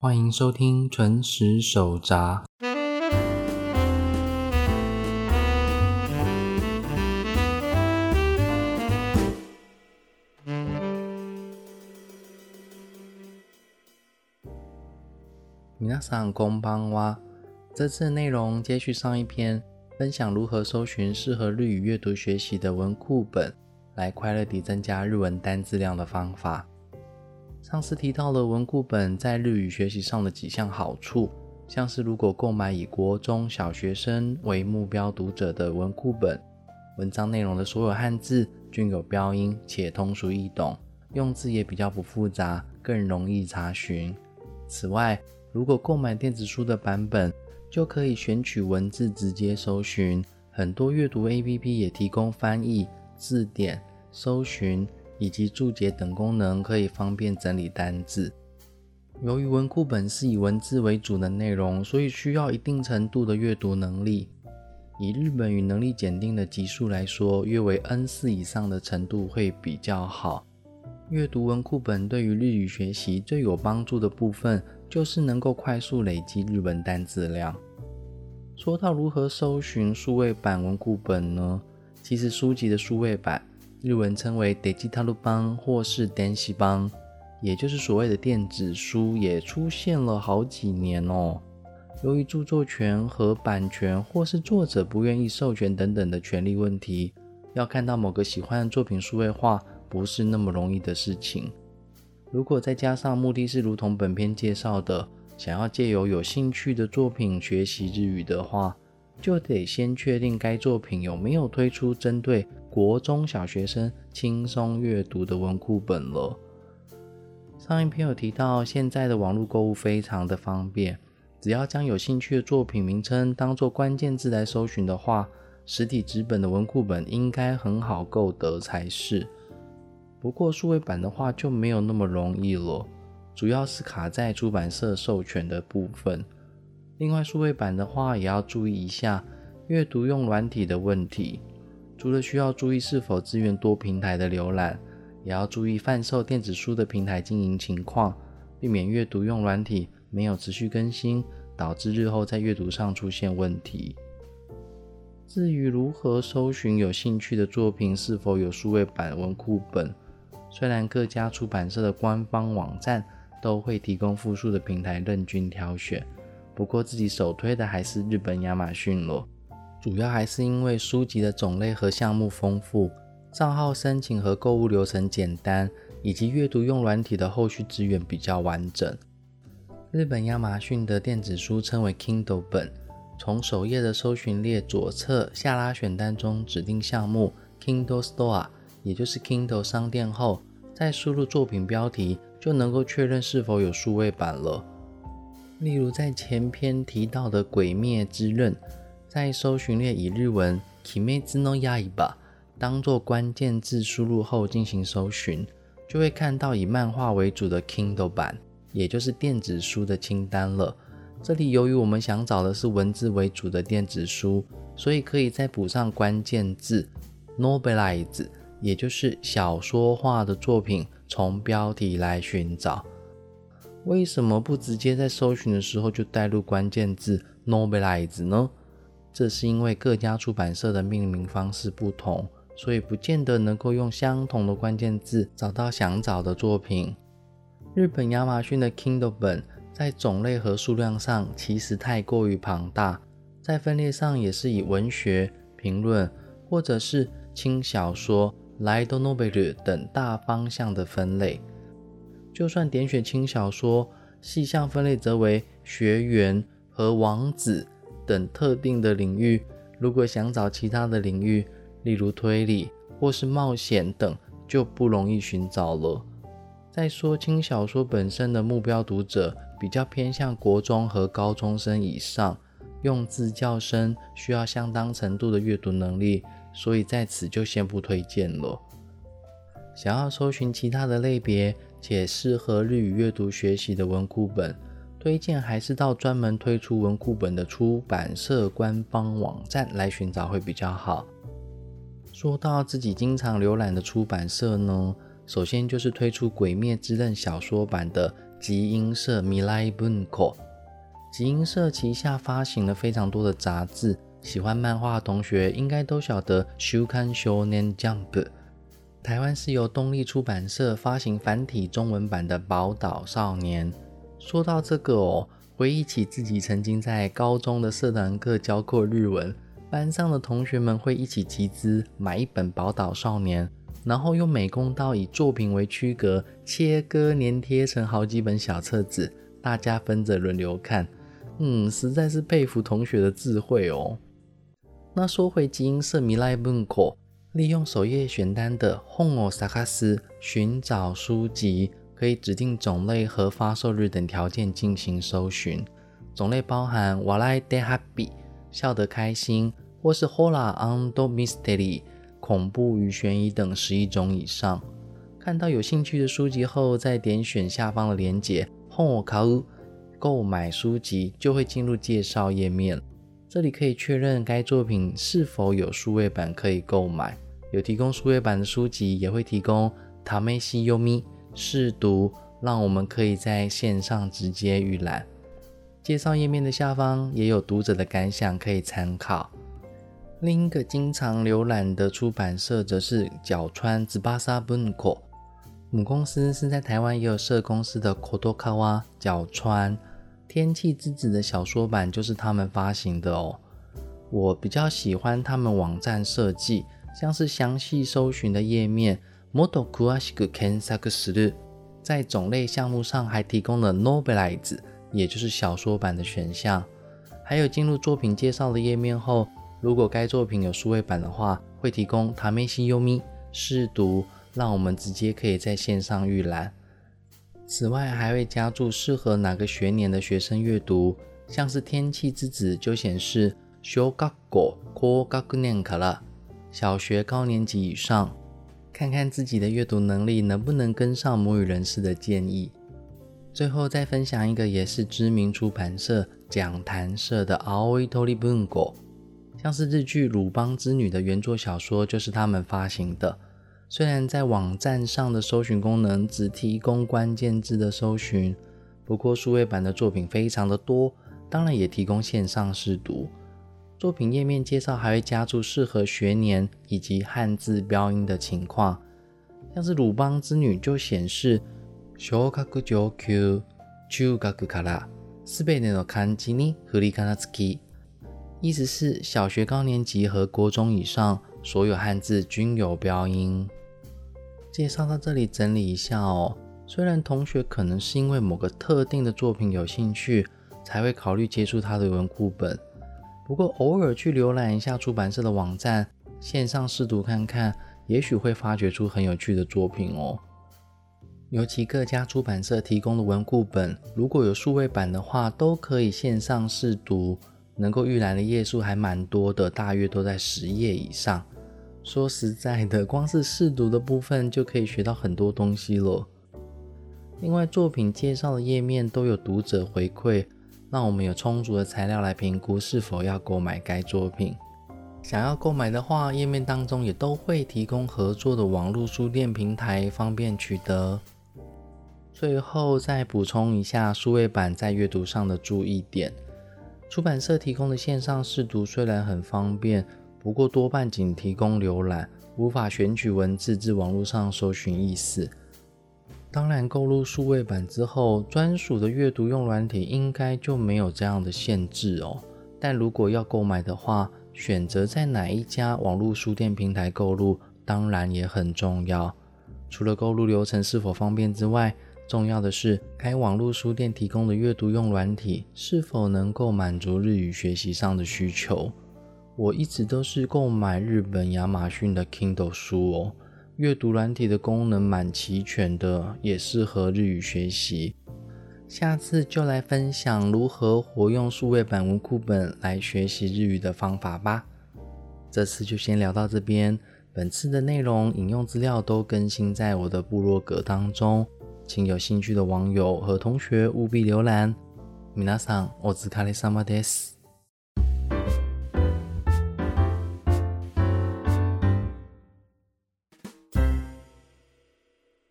欢迎收听《纯食手札》。皆さんこんばんは。这次的内容接续上一篇，分享如何搜寻适合日语阅读学习的文库本，来快乐地增加日文单字量的方法。 上次提到了文库本在日语学习上的几项好处，像是如果购买以国中小学生为目标读者的文库本，文章内容的所有汉字均有标音且通俗易懂，用字也比较不复杂，更容易查询。此外，如果购买电子书的版本，就可以选取文字直接搜寻，很多阅读 APP 也提供翻译、字典、搜寻。以及注解等功能，可以方便整理单字。由于文库本是以文字为主的内容，所以需要一定程度的阅读能力。以日本语能力检定的级数来说，约为 N 四以上的程度会比较好。阅读文库本对于日语学习最有帮助的部分，就是能够快速累积日文单字量。说到如何搜寻数位版文库本呢？其实书籍的数位版。日文称为 digital 邦或是 densi 邦，也就是所谓的电子书，也出现了好几年哦。由于著作权和版权，或是作者不愿意授权等等的权利问题，要看到某个喜欢的作品数位化，不是那么容易的事情。如果再加上目的是如同本篇介绍的，想要借由有兴趣的作品学习日语的话，就得先确定该作品有没有推出针对。国中小学生轻松阅读的文库本了。上一篇有提到，现在的网络购物非常的方便，只要将有兴趣的作品名称当做关键字来搜寻的话，实体纸本的文库本应该很好购得才是。不过数位版的话就没有那么容易了，主要是卡在出版社授权的部分。另外，数位版的话也要注意一下阅读用软体的问题。除了需要注意是否支援多平台的浏览，也要注意贩售电子书的平台经营情况，避免阅读用软体没有持续更新，导致日后在阅读上出现问题。至于如何搜寻有兴趣的作品是否有数位版文库本，虽然各家出版社的官方网站都会提供复数的平台任君挑选，不过自己首推的还是日本亚马逊了。主要还是因为书籍的种类和项目丰富，账号申请和购物流程简单，以及阅读用软体的后续资源比较完整。日本亚马逊的电子书称为 Kindle 本，从首页的搜寻列左侧下拉选单中指定项目 Kindle Store，也就是 Kindle 商店后，再输入作品标题，就能够确认是否有数位版了。例如在前篇提到的《鬼灭之刃》。在搜寻列以日文 “kimetsu no y a i b 当做关键字输入后进行搜寻，就会看到以漫画为主的 Kindle 版，也就是电子书的清单了。这里由于我们想找的是文字为主的电子书，所以可以再补上关键字 “novelize”，也就是小说化的作品，从标题来寻找。为什么不直接在搜寻的时候就带入关键字 “novelize” 呢？这是因为各家出版社的命名方式不同，所以不见得能够用相同的关键字找到想找的作品。日本亚马逊的 Kindle 本在种类和数量上其实太过于庞大，在分类上也是以文学、评论或者是轻小说、Light Novel 等大方向的分类。就算点选轻小说，细项分类则为学员和王子。等特定的领域，如果想找其他的领域，例如推理或是冒险等，就不容易寻找了。再说轻小说本身的目标读者比较偏向国中和高中生以上，用字较深，需要相当程度的阅读能力，所以在此就先不推荐了。想要搜寻其他的类别且适合日语阅读学习的文库本。推荐还是到专门推出文库本的出版社官方网站来寻找会比较好。说到自己经常浏览的出版社呢，首先就是推出《鬼灭之刃》小说版的集英社 Milai Bunko。集英社旗下发行了非常多的杂志，喜欢漫画的同学应该都晓得《Shukan Shonen Jump》。台湾是由东立出版社发行繁体中文版的《宝岛少年》。说到这个哦，回忆起自己曾经在高中的社团课教过日文，班上的同学们会一起集资买一本《宝岛少年》，然后用美工刀以作品为区隔，切割粘贴成好几本小册子，大家分着轮流看。嗯，实在是佩服同学的智慧哦。那说回基因社米莱文口。利用首页选单的 Home 萨卡斯寻找书籍，可以指定种类和发售日等条件进行搜寻。种类包含 Walai de Happy 笑得开心，或是 hola on do mystery 恐怖与悬疑等十一种以上。看到有兴趣的书籍后，再点选下方的链接 Home 卡乌购买书籍，就会进入介绍页面。这里可以确认该作品是否有数位版可以购买，有提供数位版的书籍，也会提供塔梅西优咪试读，让我们可以在线上直接预览。介绍页面的下方也有读者的感想可以参考。另一个经常浏览的出版社则是角川紫巴沙本口，母公司是在台湾也有设公司的 Kodokawa 角川。天气之子的小说版就是他们发行的哦。我比较喜欢他们网站设计，像是详细搜寻的页面，Moto Kuashiku Kensakuru，在种类项目上还提供了 Novelize，也就是小说版的选项。还有进入作品介绍的页面后，如果该作品有数位版的话，会提供 t a m e s i Yomi 试读，让我们直接可以在线上预览。此外，还会加注适合哪个学年的学生阅读，像是天气之子就显示小学高学年卡了，小学高年级以上，看看自己的阅读能力能不能跟上母语人士的建议。最后再分享一个也是知名出版社讲谈社的 Aoi Tori Bungo，像是日剧《鲁邦之女》的原作小说就是他们发行的。虽然在网站上的搜寻功能只提供关键字的搜寻，不过数位版的作品非常的多，当然也提供线上试读。作品页面介绍还会加注适合学年以及汉字标音的情况，像是鲁邦之女就显示小学九 Q、中学からすべての漢字に振り仮名付き，意思是小学高年级和国中以上所有汉字均有标音。介绍到这里，整理一下哦。虽然同学可能是因为某个特定的作品有兴趣，才会考虑接触它的文库本， 不过偶尔去浏览一下出版社的网站，线上试读看看，也许会发掘出很有趣的作品哦。尤其各家出版社提供的文库本，如果有数位版的话，都可以线上试读，能够预览的页数还蛮多的，大约都在十页以上。说实在的，光是试读的部分就可以学到很多东西了。另外，作品介绍的页面都有读者回馈，让我们有充足的材料来评估是否要购买该作品。想要购买的话，页面当中也都会提供合作的网络书店平台，方便取得。最后再补充一下数位版在阅读上的注意点：出版社提供的线上试读虽然很方便。不过多半仅提供浏览，无法选取文字至网络上搜寻意思。当然，购入数位版之后，专属的阅读用软体应该就没有这样的限制哦。但如果要购买的话，选择在哪一家网络书店平台购入，当然也很重要。除了购入流程是否方便之外，重要的是该网络书店提供的阅读用软体是否能够满足日语学习上的需求。我一直都是购买日本亚马逊的 Kindle 书哦，阅读软体的功能蛮齐全的，也适合日语学习。下次就来分享如何活用数位版文库本来学习日语的方法吧。这次就先聊到这边，本次的内容引用资料都更新在我的部落格当中，请有兴趣的网友和同学务必浏览。皆さんお疲れ様です。